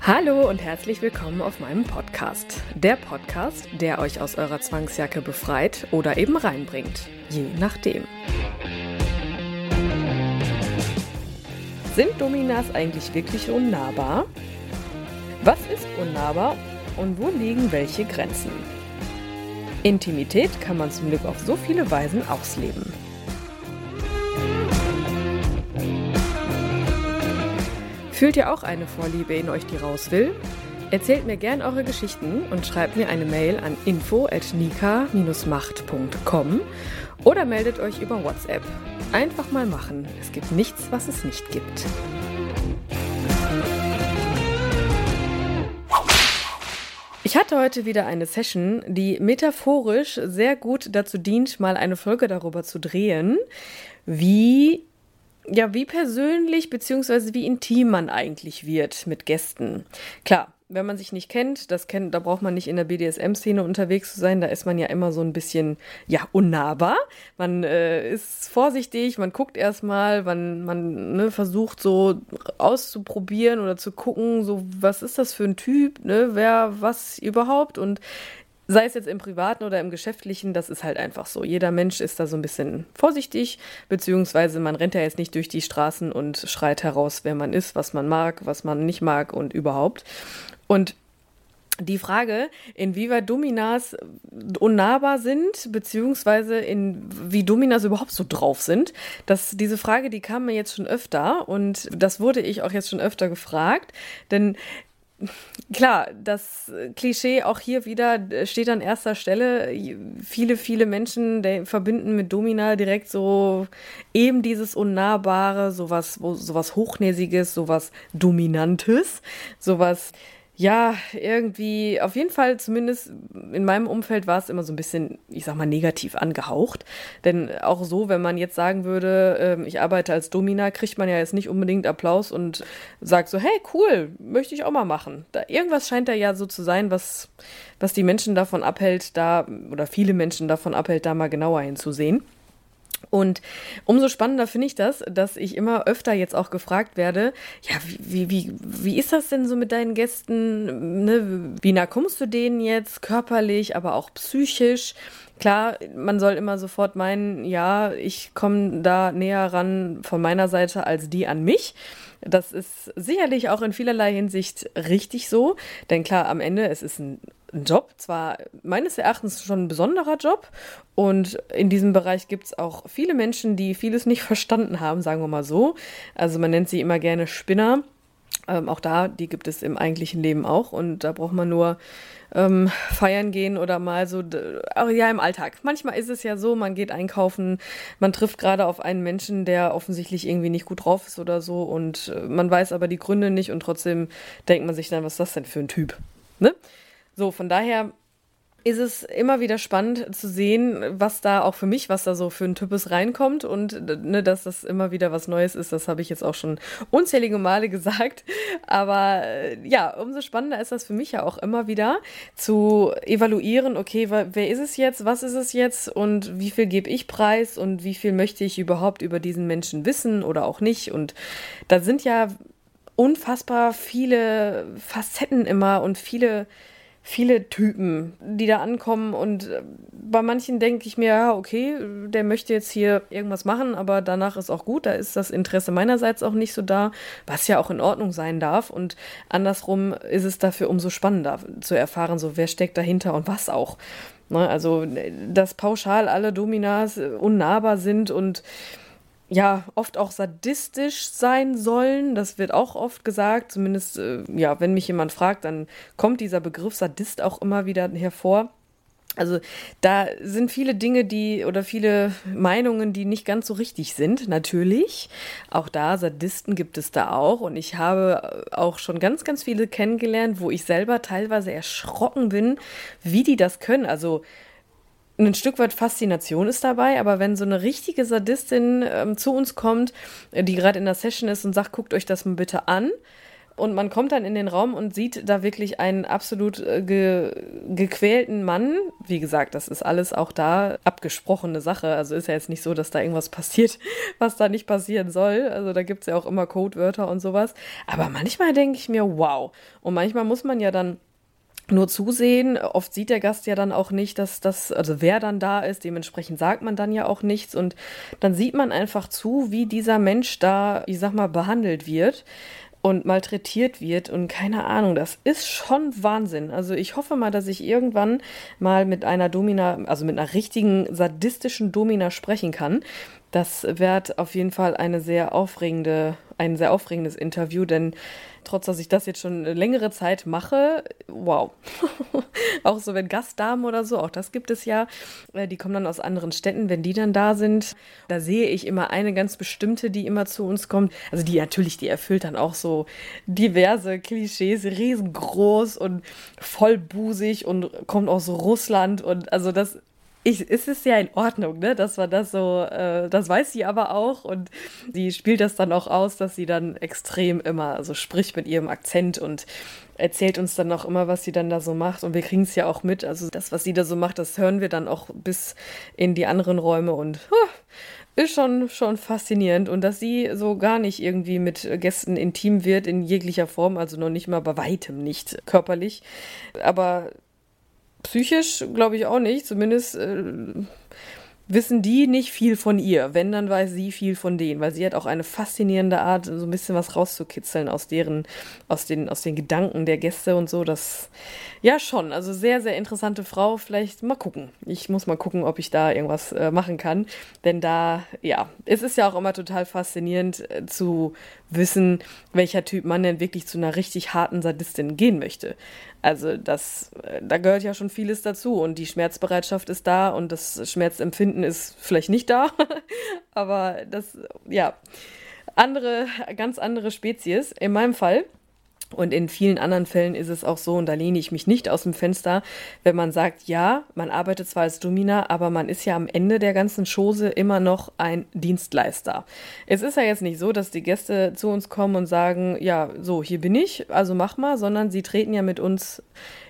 Hallo und herzlich willkommen auf meinem Podcast. Der Podcast, der euch aus eurer Zwangsjacke befreit oder eben reinbringt, je nachdem. Sind Dominas eigentlich wirklich unnahbar? Was ist unnahbar und wo liegen welche Grenzen? Intimität kann man zum Glück auf so viele Weisen ausleben. Fühlt ihr auch eine Vorliebe in euch, die raus will? Erzählt mir gern eure Geschichten und schreibt mir eine Mail an info@nika-macht.com oder meldet euch über WhatsApp. Einfach mal machen. Es gibt nichts, was es nicht gibt. Ich hatte heute wieder eine Session, die metaphorisch sehr gut dazu dient, mal eine Folge darüber zu drehen, wie ja, wie persönlich bzw. wie intim man eigentlich wird mit Gästen. Klar, wenn man sich nicht kennt, das kennt, da braucht man nicht in der BDSM-Szene unterwegs zu sein, da ist man ja immer so ein bisschen, ja, unnahbar. Man äh, ist vorsichtig, man guckt erstmal, man, man ne, versucht so auszuprobieren oder zu gucken, so, was ist das für ein Typ, ne, wer, was überhaupt und Sei es jetzt im privaten oder im geschäftlichen, das ist halt einfach so. Jeder Mensch ist da so ein bisschen vorsichtig, beziehungsweise man rennt ja jetzt nicht durch die Straßen und schreit heraus, wer man ist, was man mag, was man nicht mag und überhaupt. Und die Frage, inwieweit Dominas unnahbar sind, beziehungsweise in, wie Dominas überhaupt so drauf sind, dass diese Frage, die kam mir jetzt schon öfter und das wurde ich auch jetzt schon öfter gefragt, denn klar, das Klischee auch hier wieder steht an erster Stelle. Viele, viele Menschen verbinden mit Domina direkt so eben dieses Unnahbare, sowas, sowas Hochnäsiges, sowas Dominantes, sowas ja, irgendwie, auf jeden Fall, zumindest in meinem Umfeld war es immer so ein bisschen, ich sag mal, negativ angehaucht. Denn auch so, wenn man jetzt sagen würde, äh, ich arbeite als Domina, kriegt man ja jetzt nicht unbedingt Applaus und sagt so, hey, cool, möchte ich auch mal machen. Da, irgendwas scheint da ja so zu sein, was, was die Menschen davon abhält, da, oder viele Menschen davon abhält, da mal genauer hinzusehen. Und umso spannender finde ich das, dass ich immer öfter jetzt auch gefragt werde, ja, wie, wie, wie ist das denn so mit deinen Gästen? Ne? Wie nah kommst du denen jetzt körperlich, aber auch psychisch? Klar, man soll immer sofort meinen, ja, ich komme da näher ran von meiner Seite als die an mich. Das ist sicherlich auch in vielerlei Hinsicht richtig so, denn klar, am Ende, es ist ein Job, zwar meines Erachtens schon ein besonderer Job und in diesem Bereich gibt es auch viele Menschen, die vieles nicht verstanden haben, sagen wir mal so. Also man nennt sie immer gerne Spinner. Ähm, auch da, die gibt es im eigentlichen Leben auch und da braucht man nur ähm, feiern gehen oder mal so, ja, im Alltag. Manchmal ist es ja so, man geht einkaufen, man trifft gerade auf einen Menschen, der offensichtlich irgendwie nicht gut drauf ist oder so und äh, man weiß aber die Gründe nicht und trotzdem denkt man sich dann, was ist das denn für ein Typ? Ne? So, von daher ist es immer wieder spannend zu sehen, was da auch für mich, was da so für ein Typus reinkommt und ne, dass das immer wieder was Neues ist, das habe ich jetzt auch schon unzählige Male gesagt. Aber äh, ja, umso spannender ist das für mich ja auch immer wieder zu evaluieren, okay, wer ist es jetzt, was ist es jetzt und wie viel gebe ich preis und wie viel möchte ich überhaupt über diesen Menschen wissen oder auch nicht. Und da sind ja unfassbar viele Facetten immer und viele viele Typen, die da ankommen und äh, bei manchen denke ich mir, ja, okay, der möchte jetzt hier irgendwas machen, aber danach ist auch gut, da ist das Interesse meinerseits auch nicht so da, was ja auch in Ordnung sein darf und andersrum ist es dafür umso spannender zu erfahren, so wer steckt dahinter und was auch. Ne, also, dass pauschal alle Dominas unnahbar sind und ja oft auch sadistisch sein sollen. Das wird auch oft gesagt. Zumindest, äh, ja, wenn mich jemand fragt, dann kommt dieser Begriff Sadist auch immer wieder hervor. Also da sind viele Dinge, die oder viele Meinungen, die nicht ganz so richtig sind, natürlich. Auch da, Sadisten gibt es da auch. Und ich habe auch schon ganz, ganz viele kennengelernt, wo ich selber teilweise erschrocken bin, wie die das können. Also ein Stück weit Faszination ist dabei, aber wenn so eine richtige Sadistin ähm, zu uns kommt, die gerade in der Session ist und sagt, guckt euch das mal bitte an, und man kommt dann in den Raum und sieht da wirklich einen absolut äh, ge gequälten Mann. Wie gesagt, das ist alles auch da abgesprochene Sache. Also ist ja jetzt nicht so, dass da irgendwas passiert, was da nicht passieren soll. Also da gibt es ja auch immer Codewörter und sowas. Aber manchmal denke ich mir, wow. Und manchmal muss man ja dann nur zusehen. Oft sieht der Gast ja dann auch nicht, dass das, also wer dann da ist, dementsprechend sagt man dann ja auch nichts und dann sieht man einfach zu, wie dieser Mensch da, ich sag mal, behandelt wird und malträtiert wird und keine Ahnung, das ist schon Wahnsinn. Also ich hoffe mal, dass ich irgendwann mal mit einer Domina, also mit einer richtigen sadistischen Domina sprechen kann. Das wird auf jeden Fall eine sehr aufregende, ein sehr aufregendes Interview, denn trotz dass ich das jetzt schon längere Zeit mache, wow. auch so, wenn Gastdamen oder so, auch das gibt es ja, äh, die kommen dann aus anderen Städten, wenn die dann da sind, da sehe ich immer eine ganz bestimmte, die immer zu uns kommt. Also die natürlich, die erfüllt dann auch so diverse Klischees, riesengroß und vollbusig und kommt aus Russland und also das ich, es ist ja in Ordnung, ne, dass man das so, äh, das weiß sie aber auch und sie spielt das dann auch aus, dass sie dann extrem immer so also spricht mit ihrem Akzent und erzählt uns dann auch immer, was sie dann da so macht und wir kriegen es ja auch mit, also das, was sie da so macht, das hören wir dann auch bis in die anderen Räume und huh, ist schon, schon faszinierend und dass sie so gar nicht irgendwie mit Gästen intim wird in jeglicher Form, also noch nicht mal bei weitem nicht körperlich, aber psychisch glaube ich auch nicht. Zumindest äh, wissen die nicht viel von ihr. Wenn, dann weiß sie viel von denen, weil sie hat auch eine faszinierende Art, so ein bisschen was rauszukitzeln aus deren, aus den, aus den Gedanken der Gäste und so. Das, ja, schon. Also sehr, sehr interessante Frau. Vielleicht mal gucken. Ich muss mal gucken, ob ich da irgendwas äh, machen kann. Denn da, ja, es ist ja auch immer total faszinierend äh, zu wissen, welcher Typ Mann denn wirklich zu einer richtig harten Sadistin gehen möchte. Also das, äh, da gehört ja schon vieles dazu und die Schmerzbereitschaft ist da und das Schmerzempfinden ist vielleicht nicht da, aber das, ja, andere, ganz andere Spezies. In meinem Fall und in vielen anderen Fällen ist es auch so, und da lehne ich mich nicht aus dem Fenster, wenn man sagt, ja, man arbeitet zwar als Domina, aber man ist ja am Ende der ganzen Chose immer noch ein Dienstleister. Es ist ja jetzt nicht so, dass die Gäste zu uns kommen und sagen, ja, so, hier bin ich, also mach mal, sondern sie treten ja mit uns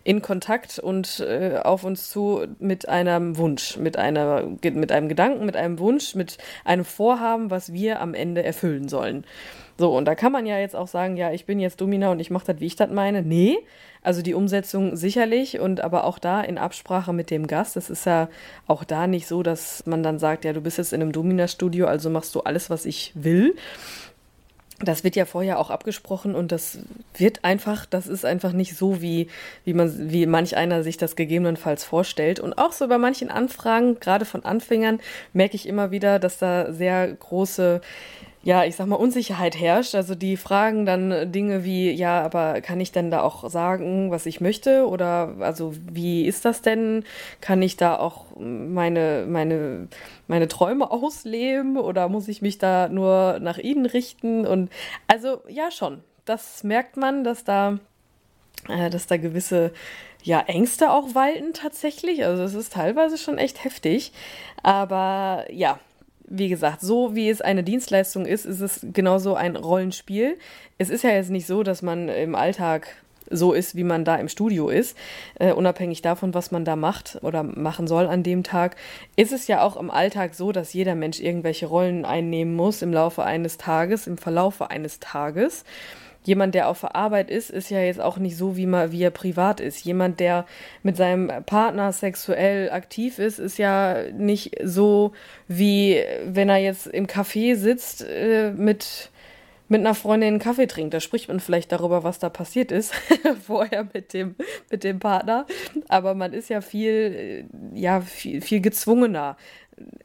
in Kontakt und äh, auf uns zu mit einem Wunsch, mit, einer, mit einem Gedanken, mit einem Wunsch, mit einem Vorhaben, was wir am Ende erfüllen sollen. So, und da kann man ja jetzt auch sagen, ja, ich bin jetzt Domina und ich mache das, wie ich das meine. Nee, also die Umsetzung sicherlich und aber auch da in Absprache mit dem Gast. Es ist ja auch da nicht so, dass man dann sagt, ja, du bist jetzt in einem Domina-Studio, also machst du alles, was ich will. Das wird ja vorher auch abgesprochen und das wird einfach, das ist einfach nicht so, wie, wie man, wie manch einer sich das gegebenenfalls vorstellt. Und auch so bei manchen Anfragen, gerade von Anfängern, merke ich immer wieder, dass da sehr große ja, ich sag mal, Unsicherheit herrscht. Also die fragen dann Dinge wie, ja, aber kann ich denn da auch sagen, was ich möchte? Oder also wie ist das denn? Kann ich da auch meine, meine, meine Träume ausleben? Oder muss ich mich da nur nach ihnen richten? Und also ja schon. Das merkt man, dass da, äh, dass da gewisse ja, Ängste auch walten tatsächlich. Also es ist teilweise schon echt heftig. Aber ja, wie gesagt, so wie es eine Dienstleistung ist, ist es genauso ein Rollenspiel. Es ist ja jetzt nicht so, dass man im Alltag so ist, wie man da im Studio ist, äh, unabhängig davon, was man da macht oder machen soll an dem Tag, ist es ja auch im Alltag so, dass jeder Mensch irgendwelche Rollen einnehmen muss im Laufe eines Tages, im Verlaufe eines Tages jemand, der auf der Arbeit ist, ist ja jetzt auch nicht so, wie, man, wie er privat ist. Jemand, der mit seinem Partner sexuell aktiv ist, ist ja nicht so, wie wenn er jetzt im Café sitzt äh, mit mit einer Freundin einen Kaffee trinkt. Da spricht man vielleicht darüber, was da passiert ist, vorher mit dem, mit dem Partner. Aber man ist ja viel, ja, viel, viel gezwungener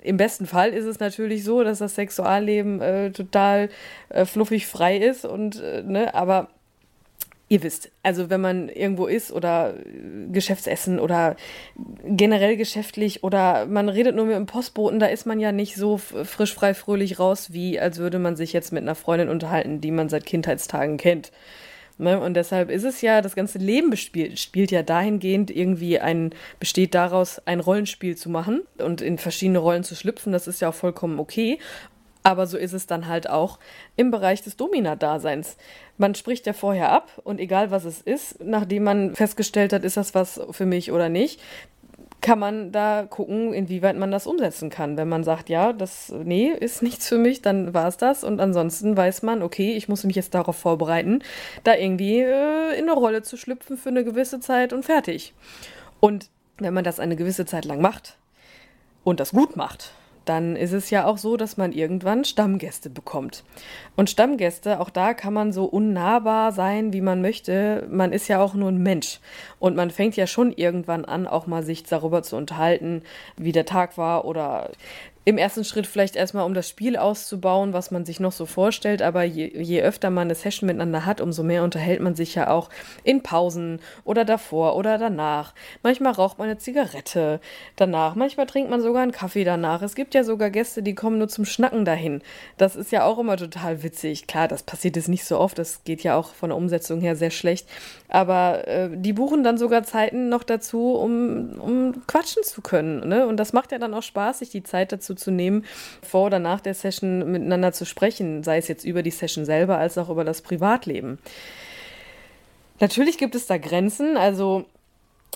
Im besten Fall ist es natürlich so, dass das Sexualleben äh, total äh, fluffig frei ist und äh, ne, aber Ihr wisst, also wenn man irgendwo ist oder Geschäftsessen oder generell geschäftlich oder man redet nur mit dem Postboten, da ist man ja nicht so frisch, frei, fröhlich raus, wie als würde man sich jetzt mit einer Freundin unterhalten, die man seit Kindheitstagen kennt. Ne? Und deshalb ist es ja, das ganze Leben bespielt, spielt ja dahingehend irgendwie ein, besteht daraus, ein Rollenspiel zu machen und in verschiedene Rollen zu schlüpfen. Das ist ja auch vollkommen okay. Aber so ist es dann halt auch im Bereich des Domina-Daseins. Man spricht ja vorher ab und egal was es ist, nachdem man festgestellt hat, ist das was für mich oder nicht, kann man da gucken, inwieweit man das umsetzen kann. Wenn man sagt, ja, das, nee, ist nichts für mich, dann war es das. Und ansonsten weiß man, okay, ich muss mich jetzt darauf vorbereiten, da irgendwie äh, in eine Rolle zu schlüpfen für eine gewisse Zeit und fertig. Und wenn man das eine gewisse Zeit lang macht und das gut macht, dann ist es ja auch so, dass man irgendwann Stammgäste bekommt. Und Stammgäste, auch da kann man so unnahbar sein, wie man möchte. Man ist ja auch nur ein Mensch. Und man fängt ja schon irgendwann an, auch mal sich darüber zu unterhalten, wie der Tag war oder im ersten Schritt vielleicht erstmal, um das Spiel auszubauen, was man sich noch so vorstellt. Aber je, je, öfter man eine Session miteinander hat, umso mehr unterhält man sich ja auch in Pausen oder davor oder danach. Manchmal raucht man eine Zigarette danach. Manchmal trinkt man sogar einen Kaffee danach. Es gibt ja sogar Gäste, die kommen nur zum Schnacken dahin. Das ist ja auch immer total witzig. Klar, das passiert jetzt nicht so oft. Das geht ja auch von der Umsetzung her sehr schlecht. Aber äh, die buchen dann sogar Zeiten noch dazu, um, um quatschen zu können. Ne? Und das macht ja dann auch Spaß, sich die Zeit dazu zu nehmen, vor oder nach der Session miteinander zu sprechen, sei es jetzt über die Session selber als auch über das Privatleben. Natürlich gibt es da Grenzen, also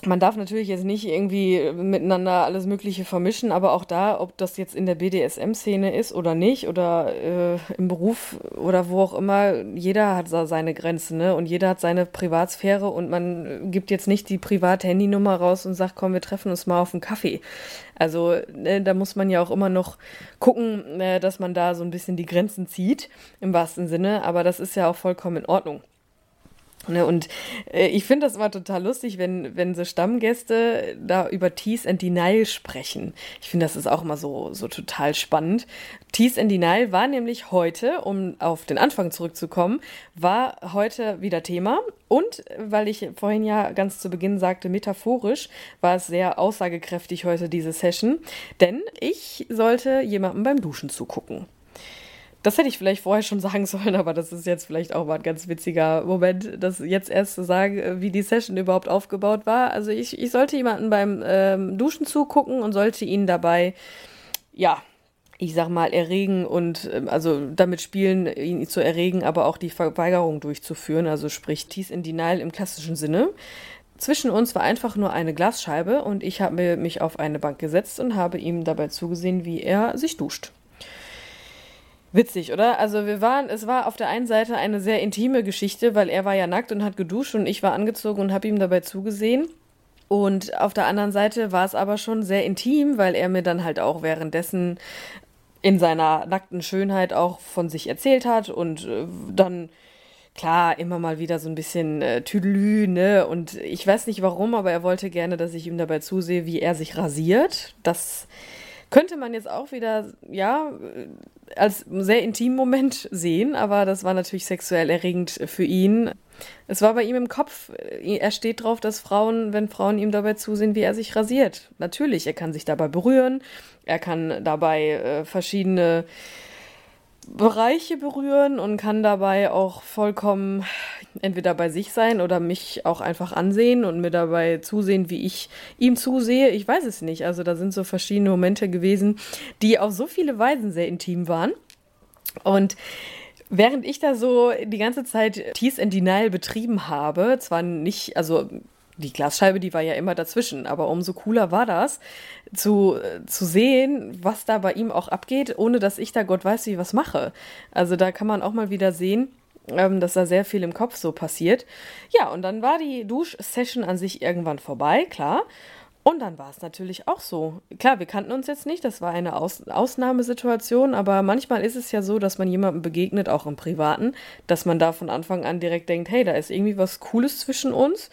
man darf natürlich jetzt nicht irgendwie miteinander alles Mögliche vermischen, aber auch da, ob das jetzt in der BDSM-Szene ist oder nicht oder äh, im Beruf oder wo auch immer, jeder hat seine Grenzen ne? und jeder hat seine Privatsphäre und man gibt jetzt nicht die Privat-Handynummer raus und sagt, komm, wir treffen uns mal auf einen Kaffee. Also ne, da muss man ja auch immer noch gucken, äh, dass man da so ein bisschen die Grenzen zieht, im wahrsten Sinne, aber das ist ja auch vollkommen in Ordnung. Ne, und äh, ich finde das immer total lustig, wenn, wenn so Stammgäste da über Tease and Denial sprechen. Ich finde, das ist auch immer so, so total spannend. Tease and Denial war nämlich heute, um auf den Anfang zurückzukommen, war heute wieder Thema. Und weil ich vorhin ja ganz zu Beginn sagte, metaphorisch, war es sehr aussagekräftig heute diese Session. Denn ich sollte jemandem beim Duschen zugucken. Das hätte ich vielleicht vorher schon sagen sollen, aber das ist jetzt vielleicht auch mal ein ganz witziger Moment, das jetzt erst zu sagen, wie die Session überhaupt aufgebaut war. Also ich, ich sollte jemanden beim ähm, Duschen zugucken und sollte ihn dabei, ja, ich sag mal, erregen und ähm, also damit spielen, ihn zu erregen, aber auch die Verweigerung durchzuführen, also sprich Tease in Denial im klassischen Sinne. Zwischen uns war einfach nur eine Glasscheibe und ich habe mich auf eine Bank gesetzt und habe ihm dabei zugesehen, wie er sich duscht. Witzig, oder? Also wir waren, es war auf der einen Seite eine sehr intime Geschichte, weil er war ja nackt und hat geduscht und ich war angezogen und habe ihm dabei zugesehen. Und auf der anderen Seite war es aber schon sehr intim, weil er mir dann halt auch währenddessen in seiner nackten Schönheit auch von sich erzählt hat und äh, dann klar immer mal wieder so ein bisschen äh, Tüdelü, ne? Und ich weiß nicht warum, aber er wollte gerne, dass ich ihm dabei zusehe, wie er sich rasiert. Das könnte man jetzt auch wieder, ja, als sehr intimen Moment sehen, aber das war natürlich sexuell erregend für ihn. Es war bei ihm im Kopf. Er steht drauf, dass Frauen, wenn Frauen ihm dabei zusehen, wie er sich rasiert. Natürlich, er kann sich dabei berühren, er kann dabei äh, verschiedene Bereiche berühren und kann dabei auch vollkommen entweder bei sich sein oder mich auch einfach ansehen und mir dabei zusehen, wie ich ihm zusehe. Ich weiß es nicht. Also da sind so verschiedene Momente gewesen, die auf so viele Weisen sehr intim waren. Und Während ich da so die ganze Zeit Tease and Denial betrieben habe, zwar nicht, also die Glasscheibe, die war ja immer dazwischen, aber umso cooler war das, zu, zu sehen, was da bei ihm auch abgeht, ohne dass ich da Gott weiß wie was mache. Also da kann man auch mal wieder sehen, ähm, dass da sehr viel im Kopf so passiert. Ja, und dann war die Duschsession an sich irgendwann vorbei, klar. Und dann war es natürlich auch so. Klar, wir kannten uns jetzt nicht, das war eine Aus Ausnahmesituation, aber manchmal ist es ja so, dass man jemandem begegnet, auch im Privaten, dass man da von Anfang an direkt denkt, hey, da ist irgendwie was Cooles zwischen uns.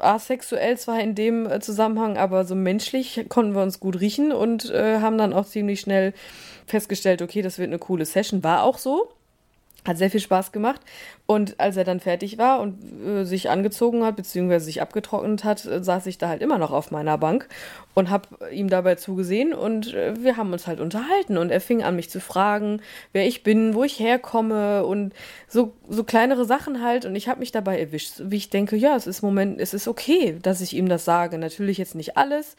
Asexuell zwar in dem äh, Zusammenhang, aber so menschlich konnten wir uns gut riechen und äh, haben dann auch ziemlich schnell festgestellt, okay, das wird eine coole Session. War auch so. Hat sehr viel Spaß gemacht. Und als er dann fertig war und äh, sich angezogen hat, beziehungsweise sich abgetrocknet hat, äh, saß ich da halt immer noch auf meiner Bank und habe ihm dabei zugesehen und äh, wir haben uns halt unterhalten. Und er fing an, mich zu fragen, wer ich bin, wo ich herkomme und so, so kleinere Sachen halt. Und ich habe mich dabei erwischt, wie ich denke, ja, es ist Moment, es ist okay, dass ich ihm das sage. Natürlich jetzt nicht alles.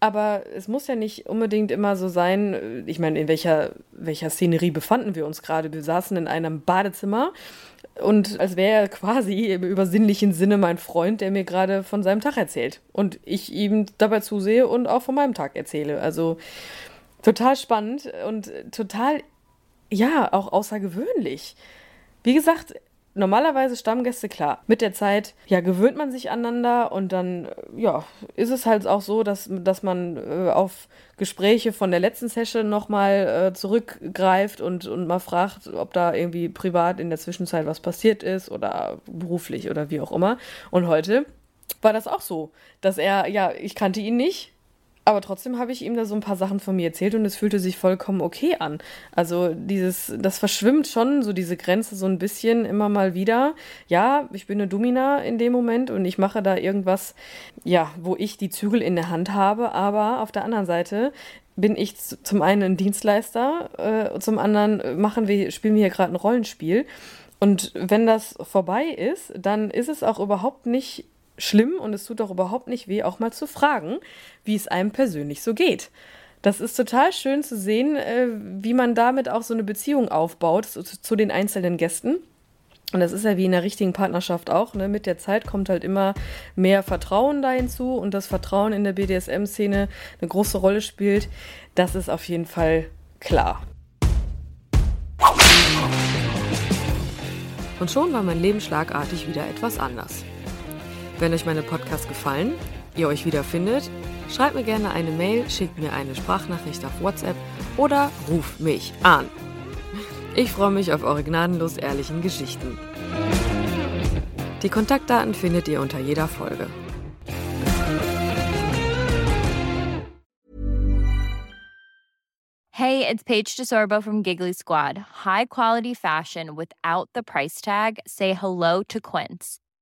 Aber es muss ja nicht unbedingt immer so sein. Ich meine, in welcher, welcher Szenerie befanden wir uns gerade? Wir saßen in einem Badezimmer und als wäre er quasi im übersinnlichen Sinne mein Freund, der mir gerade von seinem Tag erzählt. Und ich ihm dabei zusehe und auch von meinem Tag erzähle. Also total spannend und total, ja, auch außergewöhnlich. Wie gesagt, normalerweise Stammgäste, klar. Mit der Zeit, ja, gewöhnt man sich aneinander und dann, äh, ja, ist es halt auch so, dass, dass man äh, auf Gespräche von der letzten Session nochmal äh, zurückgreift und, und mal fragt, ob da irgendwie privat in der Zwischenzeit was passiert ist oder beruflich oder wie auch immer. Und heute war das auch so, dass er, ja, ich kannte ihn nicht, aber trotzdem habe ich ihm da so ein paar Sachen von mir erzählt und es fühlte sich vollkommen okay an. Also dieses, das verschwimmt schon, so diese Grenze so ein bisschen immer mal wieder. Ja, ich bin eine Domina in dem Moment und ich mache da irgendwas, ja, wo ich die Zügel in der Hand habe, aber auf der anderen Seite bin ich zum einen ein Dienstleister, äh, zum anderen machen wir, spielen wir hier gerade ein Rollenspiel. Und wenn das vorbei ist, dann ist es auch überhaupt nicht schlimm und es tut auch überhaupt nicht weh, auch mal zu fragen, wie es einem persönlich so geht. Das ist total schön zu sehen, äh, wie man damit auch so eine Beziehung aufbaut zu, zu den einzelnen Gästen. Und das ist ja wie in der richtigen Partnerschaft auch. Ne? Mit der Zeit kommt halt immer mehr Vertrauen da hinzu und das Vertrauen in der BDSM-Szene eine große Rolle spielt. Das ist auf jeden Fall klar. Und schon war mein Leben schlagartig wieder etwas anders. Wenn euch meine Podcasts gefallen, ihr euch wiederfindet, schreibt mir gerne eine Mail, schickt mir eine Sprachnachricht auf WhatsApp oder ruft mich an. Ich freue mich auf eure gnadenlos ehrlichen Geschichten. Die Kontaktdaten findet ihr unter jeder Folge. Hey, it's Paige DeSorbo from Giggly Squad. High quality fashion without the price tag. Say hello to Quince.